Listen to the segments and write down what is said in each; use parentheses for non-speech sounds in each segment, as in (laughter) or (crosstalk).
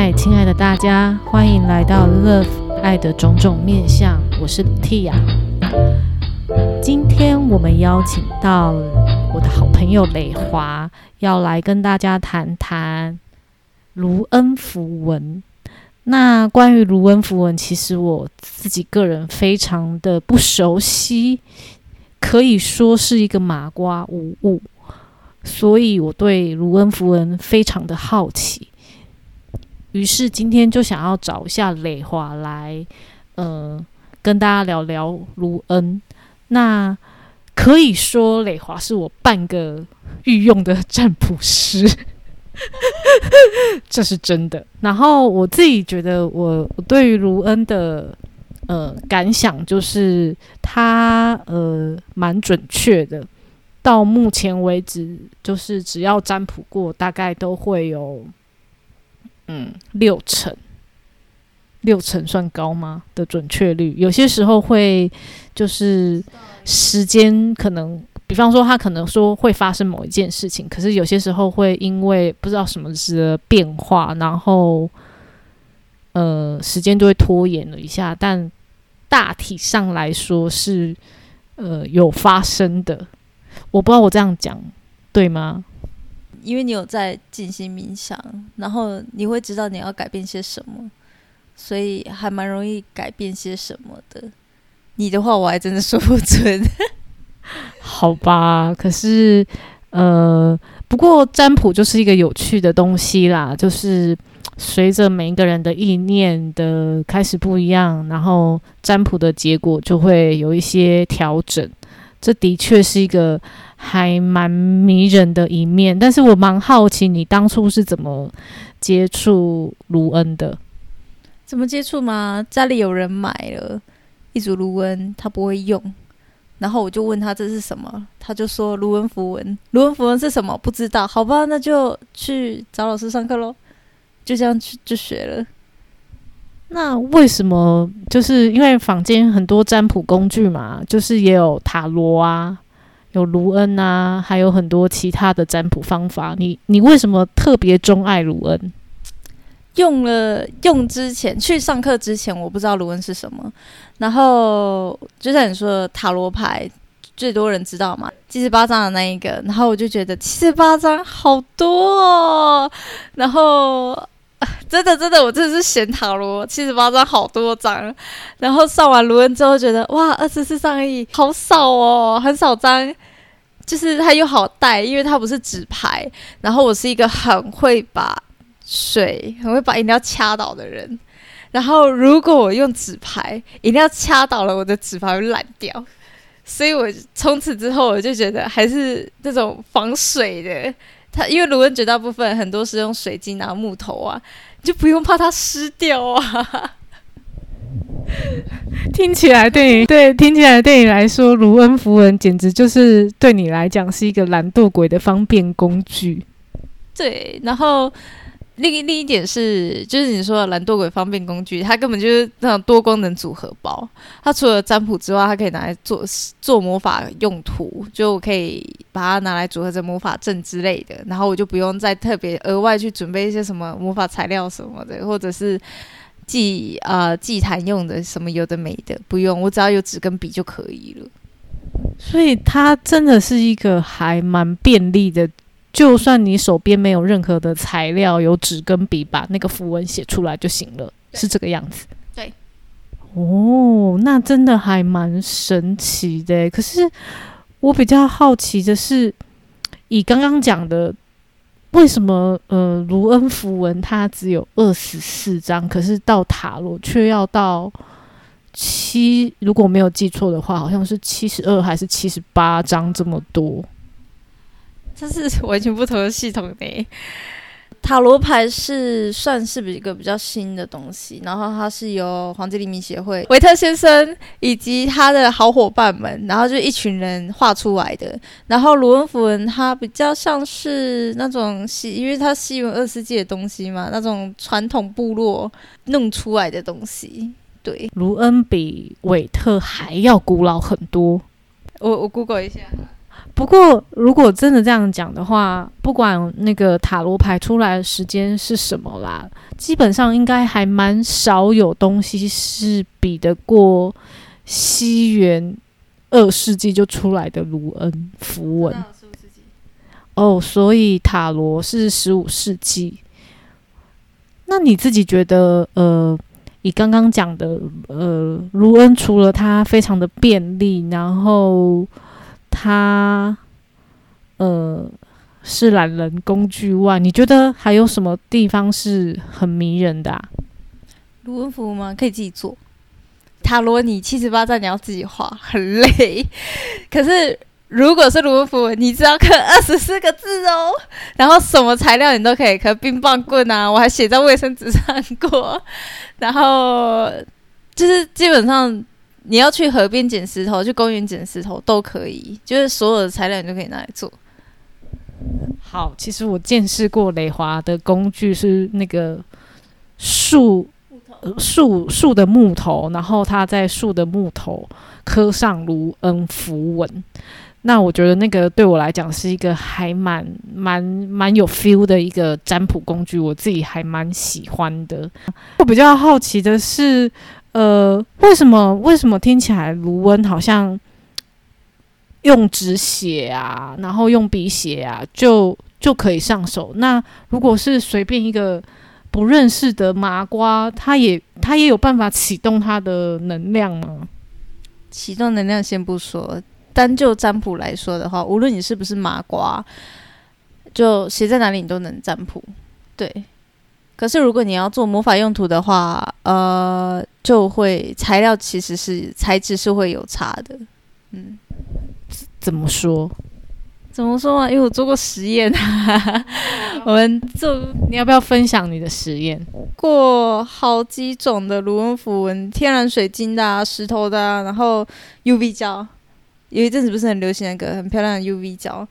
嗨，亲爱的大家，欢迎来到 Love 爱的种种面相，我是 Tia。今天我们邀请到我的好朋友磊华，要来跟大家谈谈卢恩符文。那关于卢恩符文，其实我自己个人非常的不熟悉，可以说是一个麻瓜无误，所以我对卢恩符文非常的好奇。于是今天就想要找一下磊华来，呃，跟大家聊聊卢恩。那可以说磊华是我半个御用的占卜师，(laughs) 这是真的。然后我自己觉得，我我对于卢恩的呃感想就是他呃蛮准确的。到目前为止，就是只要占卜过，大概都会有。嗯，六成，六成算高吗？的准确率，有些时候会就是时间可能，比方说他可能说会发生某一件事情，可是有些时候会因为不知道什么的变化，然后呃时间就会拖延了一下，但大体上来说是呃有发生的。我不知道我这样讲对吗？因为你有在进行冥想，然后你会知道你要改变些什么，所以还蛮容易改变些什么的。你的话我还真的说不准，好吧？可是呃，不过占卜就是一个有趣的东西啦，就是随着每一个人的意念的开始不一样，然后占卜的结果就会有一些调整。这的确是一个。还蛮迷人的一面，但是我蛮好奇你当初是怎么接触卢恩的？怎么接触吗？家里有人买了一组卢恩，他不会用，然后我就问他这是什么，他就说卢恩符文。卢恩符文是什么？不知道。好吧，那就去找老师上课喽。就这样去就学了。那为什么？就是因为坊间很多占卜工具嘛，就是也有塔罗啊。有卢恩啊，还有很多其他的占卜方法。你你为什么特别钟爱卢恩？用了用之前去上课之前，我不知道卢恩是什么。然后就像你说的塔罗牌，最多人知道嘛，七十八张的那一个。然后我就觉得七十八张好多哦。然后 (laughs) 真的真的，我真的是嫌塔罗七十八张好多张。然后上完卢恩之后，觉得哇，二十四张而已，好少哦，很少张。就是它又好带，因为它不是纸牌。然后我是一个很会把水、很会把饮料掐倒的人。然后如果我用纸牌，饮料掐倒了，我的纸牌会烂掉。所以我从此之后，我就觉得还是那种防水的。它因为卢恩绝大部分很多是用水晶啊、木头啊，就不用怕它湿掉啊。(laughs) 听起来对你对听起来对你来说，卢恩符文简直就是对你来讲是一个懒惰鬼的方便工具。对，然后另另一点是，就是你说的懒惰鬼方便工具，它根本就是那种多功能组合包。它除了占卜之外，它可以拿来做做魔法用途，就可以把它拿来组合成魔法阵之类的。然后我就不用再特别额外去准备一些什么魔法材料什么的，或者是。祭啊祭坛用的什么有的没的不用，我只要有纸跟笔就可以了。所以它真的是一个还蛮便利的，就算你手边没有任何的材料，有纸跟笔，把那个符文写出来就行了，是这个样子。对，哦，那真的还蛮神奇的。可是我比较好奇的是，以刚刚讲的。为什么呃卢恩符文它只有二十四张，可是到塔罗却要到七？如果没有记错的话，好像是七十二还是七十八张这么多？这是完全不同的系统呢。塔罗牌是算是一个比较新的东西，然后它是由黄金黎明协会维特先生以及他的好伙伴们，然后就一群人画出来的。然后卢恩符文它比较像是那种西，因为它西文二世纪的东西嘛，那种传统部落弄出来的东西。对，卢恩比韦特还要古老很多。我我 Google 一下。不过如果真的这样讲的话，不管那个塔罗牌出来的时间是什么啦，基本上应该还蛮少有东西是比得过西元二世纪就出来的卢恩符文。哦，所以塔罗是十五世纪。那你自己觉得，呃，你刚刚讲的，呃，卢恩除了它非常的便利，然后它，呃，是懒人工具外，你觉得还有什么地方是很迷人的？卢恩符吗？可以自己做。塔罗你七十八张你要自己画，很累。(laughs) 可是。如果是卢恩符，你只要刻二十四个字哦，然后什么材料你都可以刻，冰棒棍啊，我还写在卫生纸上过。然后就是基本上你要去河边捡石头，去公园捡石头都可以，就是所有的材料你都可以拿来做。好，其实我见识过雷华的工具是那个树树树的木头，然后他在树的木头刻上卢恩符文。那我觉得那个对我来讲是一个还蛮蛮蛮有 feel 的一个占卜工具，我自己还蛮喜欢的。我比较好奇的是，呃，为什么为什么听起来卢恩好像用纸写啊，然后用笔写啊，就就可以上手？那如果是随便一个不认识的麻瓜，他也他也有办法启动他的能量吗？启动能量先不说。单就占卜来说的话，无论你是不是麻瓜，就写在哪里你都能占卜。对，可是如果你要做魔法用途的话，呃，就会材料其实是材质是会有差的。嗯，怎么说？怎么说啊？因为我做过实验，(laughs) 我们做，你要不要分享你的实验？过好几种的卢恩符文，天然水晶的、石头的，然后 UV 胶。有一阵子不是很流行那个很漂亮的 UV 胶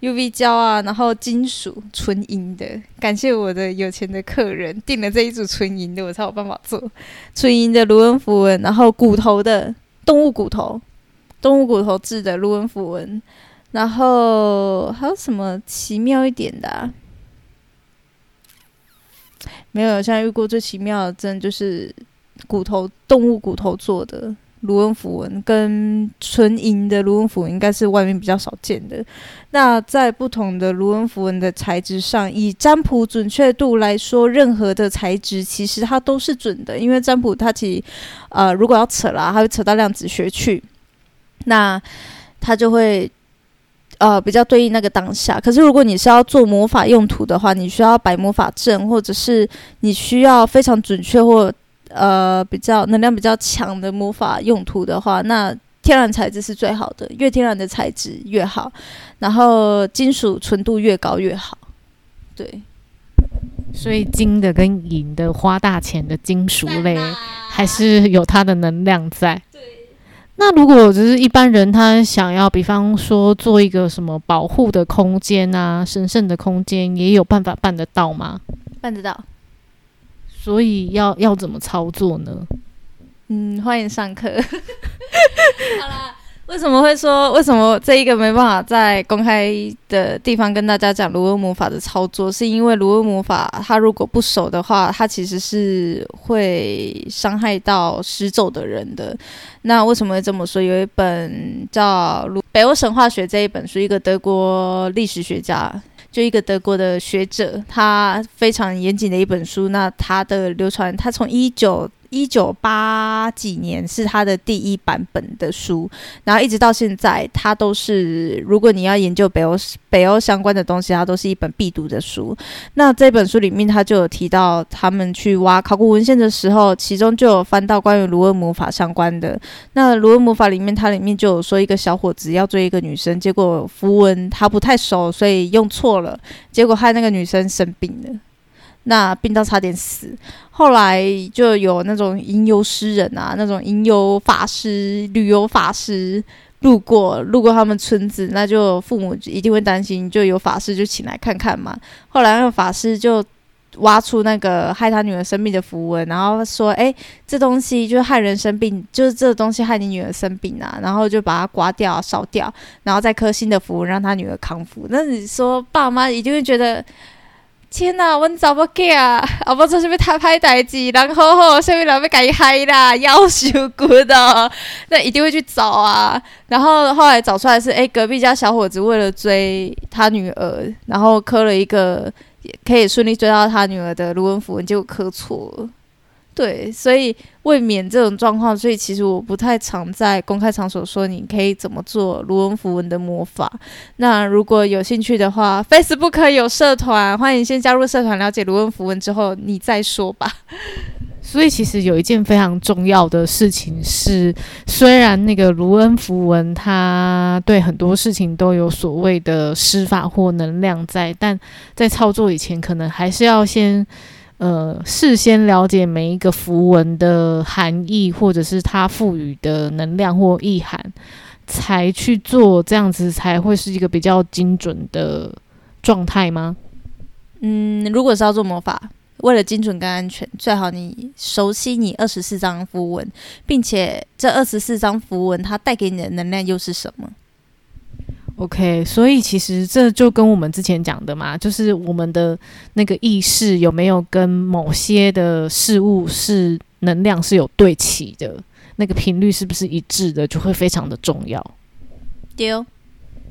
，UV 胶啊，然后金属纯银的，感谢我的有钱的客人订了这一组纯银的，我才有办法做纯银的卢恩符文，然后骨头的动物骨头，动物骨头制的卢恩符文，然后还有什么奇妙一点的？没有，现在遇过最奇妙的，真的就是骨头动物骨头做的。卢恩符文跟纯银的卢恩符文应该是外面比较少见的。那在不同的卢恩符文的材质上，以占卜准确度来说，任何的材质其实它都是准的，因为占卜它其呃如果要扯啦，它会扯到量子学去，那它就会呃比较对应那个当下。可是如果你是要做魔法用途的话，你需要摆魔法阵，或者是你需要非常准确或呃，比较能量比较强的魔法用途的话，那天然材质是最好的，越天然的材质越好，然后金属纯度越高越好。对，所以金的跟银的花大钱的金属类，还是有它的能量在。对。那如果只是一般人，他想要，比方说做一个什么保护的空间啊，神圣的空间，也有办法办得到吗？办得到。所以要要怎么操作呢？嗯，欢迎上课。(laughs) 好啦，为什么会说为什么这一个没办法在公开的地方跟大家讲卢恩魔法的操作？是因为卢恩魔法它如果不熟的话，它其实是会伤害到施咒的人的。那为什么会这么说？有一本叫《北欧神话学》这一本书，一个德国历史学家。就一个德国的学者，他非常严谨的一本书。那他的流传，他从一九。一九八几年是他的第一版本的书，然后一直到现在，它都是如果你要研究北欧北欧相关的东西，它都是一本必读的书。那这本书里面，他就有提到他们去挖考古文献的时候，其中就有翻到关于卢恩魔法相关的。那卢恩魔法里面，它里面就有说一个小伙子要追一个女生，结果符文他不太熟，所以用错了，结果害那个女生生病了。那病到差点死，后来就有那种吟游诗人啊，那种吟游法师、旅游法师路过路过他们村子，那就父母一定会担心，就有法师就请来看看嘛。后来那个法师就挖出那个害他女儿生病的符文，然后说：“哎，这东西就害人生病，就是这东西害你女儿生病啊。”然后就把它刮掉、烧掉，然后再刻新的符文让他女儿康复。那你说爸妈一定会觉得。天呐，阮查某囝啊，(laughs) 啊不做啥物太歹代志，然后吼，下面人要甲伊嗨啦，(laughs) 夭寿骨的，(laughs) 那一定会去找啊。然后后来找出来是，哎，隔壁家小伙子为了追他女儿，然后磕了一个可以顺利追到他女儿的卢恩符文，结果磕错了。对，所以为免这种状况，所以其实我不太常在公开场所说你可以怎么做卢恩符文的魔法。那如果有兴趣的话，Facebook 有社团，欢迎先加入社团了解卢恩符文之后你再说吧。所以其实有一件非常重要的事情是，虽然那个卢恩符文它对很多事情都有所谓的施法或能量在，但在操作以前，可能还是要先。呃，事先了解每一个符文的含义，或者是它赋予的能量或意涵，才去做，这样子才会是一个比较精准的状态吗？嗯，如果是要做魔法，为了精准跟安全，最好你熟悉你二十四张符文，并且这二十四张符文它带给你的能量又是什么？OK，所以其实这就跟我们之前讲的嘛，就是我们的那个意识有没有跟某些的事物是能量是有对齐的，那个频率是不是一致的，就会非常的重要。丢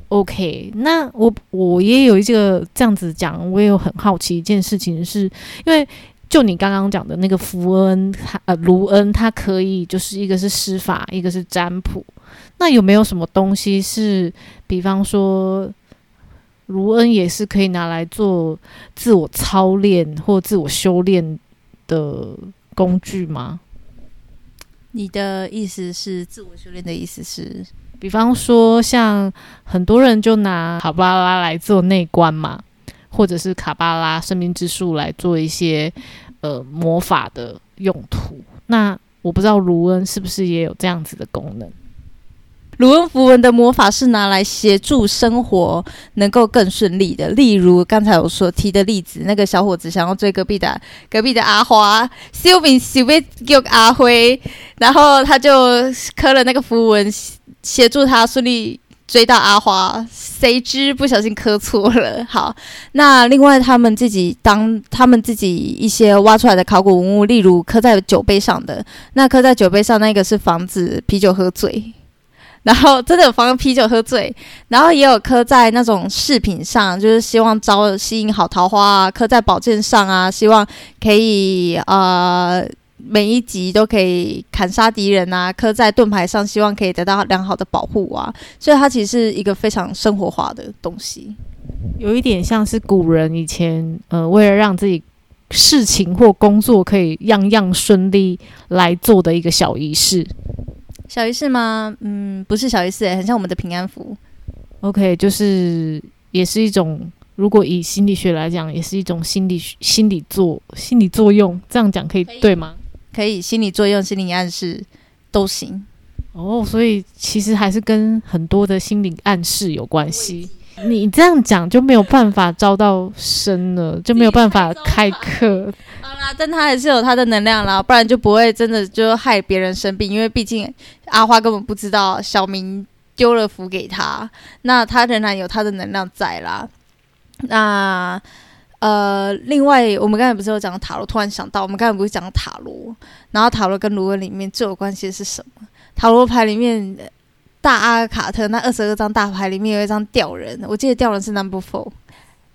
，OK，那我我也有一个这样子讲，我也有很好奇一件事情，是因为就你刚刚讲的那个福恩，他呃，卢恩，他可以就是一个是施法，一个是占卜。那有没有什么东西是，比方说，卢恩也是可以拿来做自我操练或自我修炼的工具吗？你的意思是自我修炼的意思是，比方说像很多人就拿卡巴拉来做内观嘛，或者是卡巴拉生命之树来做一些呃魔法的用途。那我不知道卢恩是不是也有这样子的功能？卢恩符文的魔法是拿来协助生活能够更顺利的，例如刚才我所提的例子，那个小伙子想要追隔壁的隔壁的阿花，小明小被叫阿辉，然后他就刻了那个符文，协助他顺利追到阿花，谁知不小心磕错了。好，那另外他们自己当他们自己一些挖出来的考古文物，例如刻在酒杯上的，那刻在酒杯上那个是防止啤酒喝醉。(laughs) 然后真的有防啤酒喝醉，然后也有刻在那种饰品上，就是希望招吸引好桃花啊；刻在宝剑上啊，希望可以呃每一集都可以砍杀敌人啊；刻在盾牌上，希望可以得到良好的保护啊。所以它其实是一个非常生活化的东西，有一点像是古人以前呃为了让自己事情或工作可以样样顺利来做的一个小仪式。小仪式吗？嗯，不是小仪式，很像我们的平安符。OK，就是也是一种，如果以心理学来讲，也是一种心理心理作心理作用。这样讲可以对吗？可以，心理作用、心理暗示都行。哦，所以其实还是跟很多的心理暗示有关系。你这样讲就没有办法招到生了，就没有办法开课。好啦，但他还是有他的能量啦，不然就不会真的就害别人生病。因为毕竟阿花根本不知道小明丢了符给他，那他仍然有他的能量在啦。那呃，呃另外我们刚才不是有讲塔罗，突然想到我们刚才不是讲塔罗，然后塔罗跟卢恩里面最有关系的是什么？塔罗牌里面。大阿卡特那二十二张大牌里面有一张吊人，我记得吊人是 Number Four。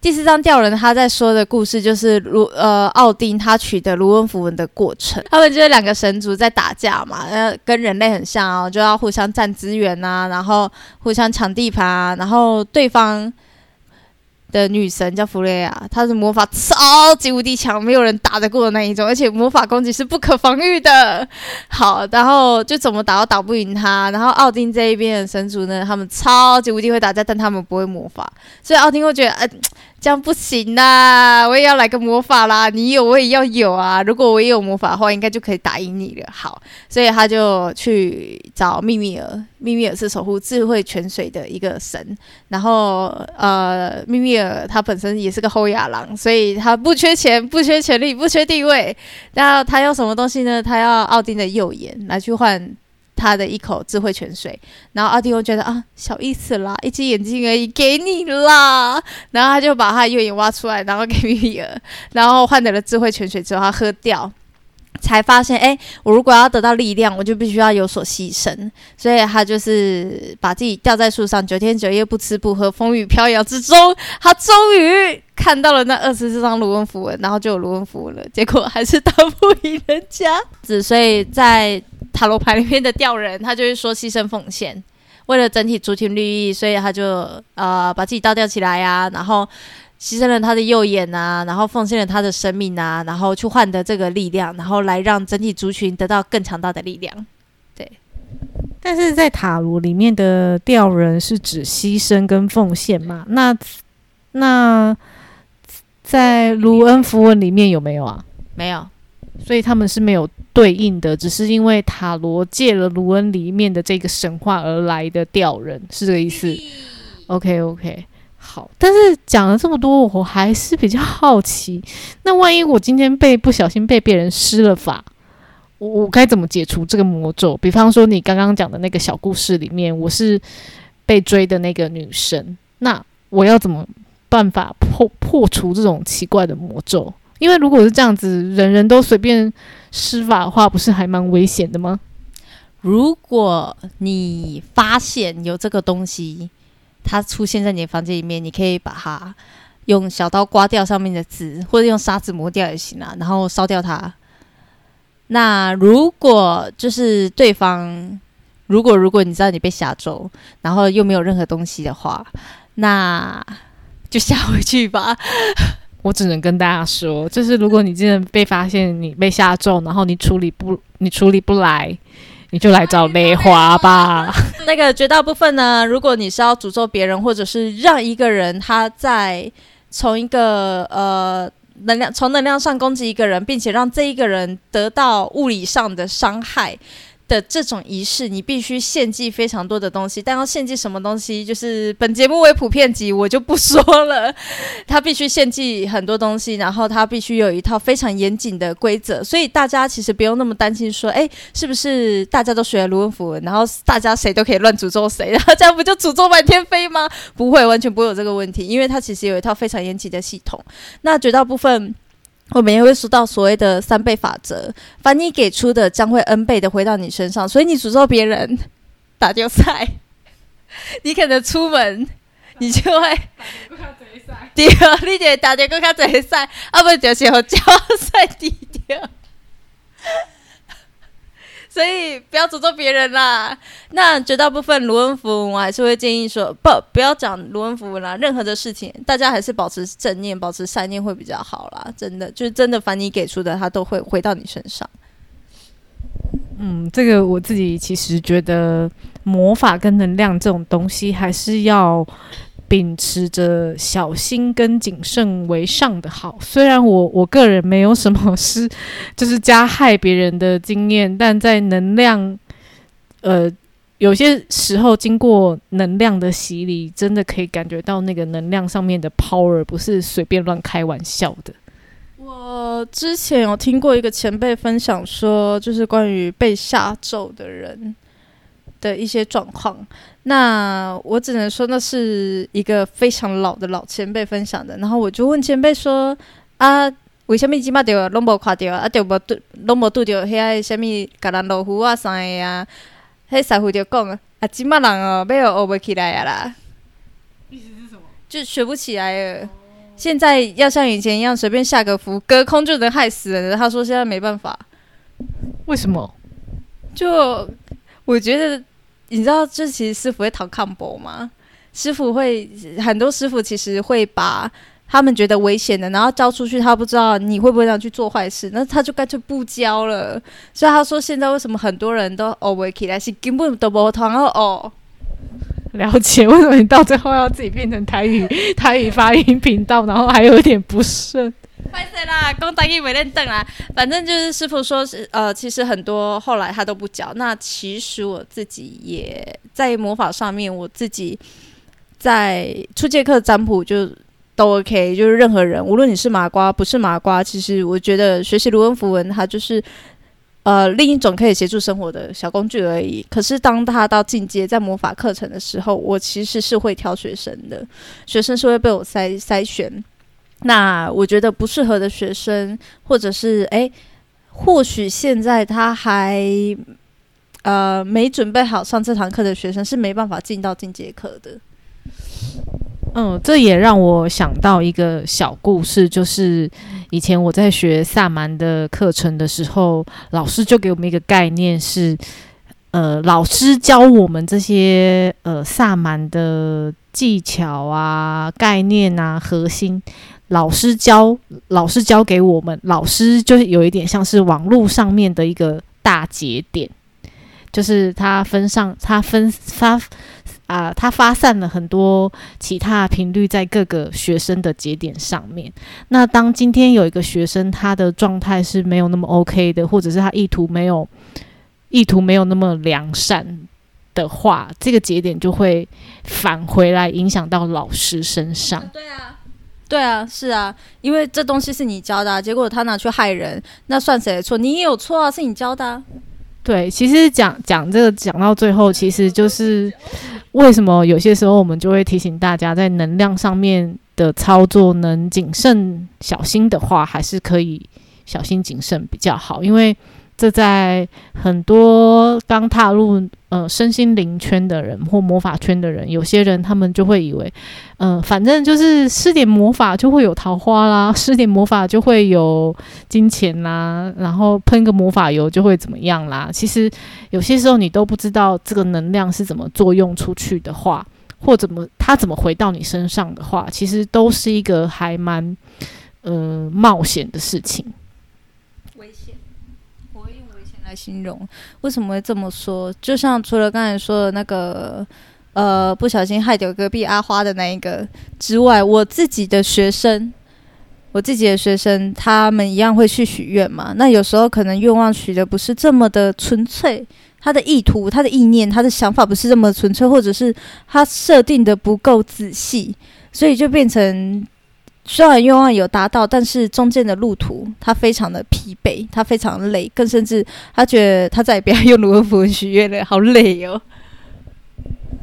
第四张吊人他在说的故事就是卢呃奥丁他取得卢恩符文的过程。他们就是两个神族在打架嘛，呃跟人类很像哦，就要互相占资源啊，然后互相抢地盘啊，然后对方。的女神叫弗雷亚，她是魔法超级无敌强，没有人打得过的那一种，而且魔法攻击是不可防御的。好，然后就怎么打都打不赢她。然后奥丁这一边的神族呢，他们超级无敌会打架，但他们不会魔法，所以奥丁会觉得，呃，这样不行啦，我也要来个魔法啦！你有我也要有啊！如果我也有魔法的话，应该就可以打赢你了。好，所以他就去找秘密尔，秘密尔是守护智慧泉水的一个神。然后呃，秘密尔他本身也是个后亚郎，所以他不缺钱，不缺权力，不缺地位。那他要什么东西呢？他要奥丁的右眼来去换。他的一口智慧泉水，然后奥丁又觉得啊，小意思啦，一只眼睛而已，给你啦。然后他就把他的右眼挖出来，然后给米米尔，然后换得了智慧泉水之后，他喝掉，才发现，哎，我如果要得到力量，我就必须要有所牺牲。所以他就是把自己吊在树上，九天九夜不吃不喝，风雨飘摇之中，他终于看到了那二十四张卢恩符文，然后就有卢恩符文了。结果还是打不赢人家，只所以在。塔罗牌里面的吊人，他就是说牺牲奉献，为了整体族群利益，所以他就呃把自己倒吊起来呀，然后牺牲了他的右眼啊，然后奉献了他的生命啊，然后去换得这个力量，然后来让整体族群得到更强大的力量。对，但是在塔罗里面的吊人是指牺牲跟奉献嘛？那那在卢恩符文里面有没有啊？没有。所以他们是没有对应的，只是因为塔罗借了卢恩里面的这个神话而来的吊人，是这个意思。OK OK，好。但是讲了这么多，我还是比较好奇，那万一我今天被不小心被别人施了法，我我该怎么解除这个魔咒？比方说你刚刚讲的那个小故事里面，我是被追的那个女生，那我要怎么办法破破除这种奇怪的魔咒？因为如果是这样子，人人都随便施法的话，不是还蛮危险的吗？如果你发现有这个东西，它出现在你的房间里面，你可以把它用小刀刮掉上面的字，或者用砂纸磨掉也行啊，然后烧掉它。那如果就是对方，如果如果你知道你被吓走，然后又没有任何东西的话，那就下回去吧。我只能跟大家说，就是如果你真的被发现你被下咒，然后你处理不你处理不来，你就来找雷华吧。(laughs) 那个绝大部分呢，如果你是要诅咒别人，或者是让一个人他在从一个呃能量从能量上攻击一个人，并且让这一个人得到物理上的伤害。的这种仪式，你必须献祭非常多的东西，但要献祭什么东西，就是本节目为普遍级，我就不说了。(laughs) 他必须献祭很多东西，然后他必须有一套非常严谨的规则，所以大家其实不用那么担心，说，哎，是不是大家都学了卢恩符文，然后大家谁都可以乱诅咒谁，然后这样不就诅咒满天飞吗？不会，完全不会有这个问题，因为它其实有一套非常严谨的系统。那绝大部分。我们也会说到所谓的三倍法则，凡你给出的将会 n 倍的回到你身上，所以你诅咒别人打丢赛，(laughs) 你可能出门你就会丢，你就打丢更加贼赛，啊不就是好交赛低掉。所以不要诅咒别人啦。那绝大部分卢恩符文，我还是会建议说，不不要讲卢恩符文啦。任何的事情，大家还是保持正念、保持善念会比较好啦。真的，就是真的，凡你给出的，它都会回到你身上。嗯，这个我自己其实觉得魔法跟能量这种东西，还是要。秉持着小心跟谨慎为上的好，虽然我我个人没有什么是就是加害别人的经验，但在能量，呃，有些时候经过能量的洗礼，真的可以感觉到那个能量上面的 power 不是随便乱开玩笑的。我之前有听过一个前辈分享说，就是关于被下咒的人。的一些状况，那我只能说那是一个非常老的老前辈分享的。然后我就问前辈说：“啊，为什么今麦着拢无看到啊？着无拄拢无拄着遐个什么橄榄老虎啊啥个啊？迄师傅就讲啊，今麦人哦，要学不起来啊啦。意思是什么？就学不起来了。现在要像以前一样随便下个符，隔空就能害死人。他说现在没办法。为什么？就我觉得。你知道这其实师傅会讨抗博吗？师傅会很多师傅其实会把他们觉得危险的，然后交出去，他不知道你会不会这样去做坏事，那他就干脆不交了。所以他说现在为什么很多人都哦，维起来是根本都不通哦。了解为什么你到最后要自己变成台语台语发音频道，然后还有点不顺。快死啦！公单一没练凳啦，反正就是师傅说是呃，其实很多后来他都不教。那其实我自己也在魔法上面，我自己在初阶课占卜就都 OK，就是任何人，无论你是麻瓜不是麻瓜，其实我觉得学习卢恩符文，它就是呃另一种可以协助生活的小工具而已。可是当他到进阶在魔法课程的时候，我其实是会挑学生的，学生是会被我筛筛选。那我觉得不适合的学生，或者是哎，或许现在他还呃没准备好上这堂课的学生，是没办法进到进阶课的。嗯，这也让我想到一个小故事，就是以前我在学萨满的课程的时候，老师就给我们一个概念是，呃，老师教我们这些呃萨满的技巧啊、概念啊、核心。老师教，老师教给我们，老师就是有一点像是网络上面的一个大节点，就是他分上，他分发啊，他发散了很多其他频率在各个学生的节点上面。那当今天有一个学生他的状态是没有那么 OK 的，或者是他意图没有意图没有那么良善的话，这个节点就会返回来影响到老师身上。对啊。对啊，是啊，因为这东西是你教的，结果他拿去害人，那算谁的错？你也有错啊，是你教的。对，其实讲讲这个讲到最后，其实就是为什么有些时候我们就会提醒大家，在能量上面的操作能谨慎小心的话，还是可以小心谨慎比较好，因为。这在很多刚踏入呃身心灵圈的人或魔法圈的人，有些人他们就会以为，嗯，反正就是施点魔法就会有桃花啦，(laughs) 施点魔法就会有金钱啦，然后喷个魔法油就会怎么样啦。其实有些时候你都不知道这个能量是怎么作用出去的话，或怎么它怎么回到你身上的话，其实都是一个还蛮呃冒险的事情。危险我会用危险来形容为什么会这么说？就像除了刚才说的那个，呃，不小心害掉隔壁阿花的那一个之外，我自己的学生，我自己的学生，他们一样会去许愿嘛？那有时候可能愿望许的不是这么的纯粹，他的意图、他的意念、他的想法不是这么纯粹，或者是他设定的不够仔细，所以就变成。虽然愿望有达到，但是中间的路途他非常的疲惫，他非常累，更甚至他觉得他再也不要用卢恩符文许愿了，好累哦。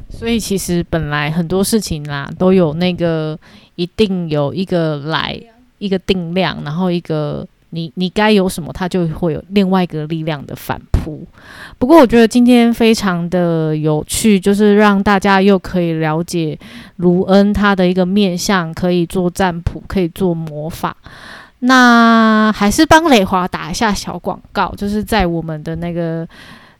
所以其实本来很多事情啦，都有那个一定有一个来一个定量，然后一个。你你该有什么，它就会有另外一个力量的反扑。不过我觉得今天非常的有趣，就是让大家又可以了解卢恩他的一个面相，可以做占卜，可以做魔法。那还是帮雷华打一下小广告，就是在我们的那个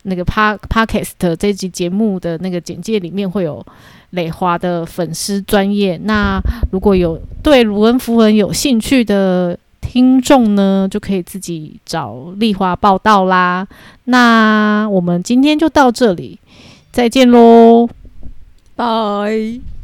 那个 Pa Podcast 这集节目的那个简介里面会有雷华的粉丝专业。那如果有对卢恩符文有兴趣的，听众呢，就可以自己找丽华报道啦。那我们今天就到这里，再见喽，拜。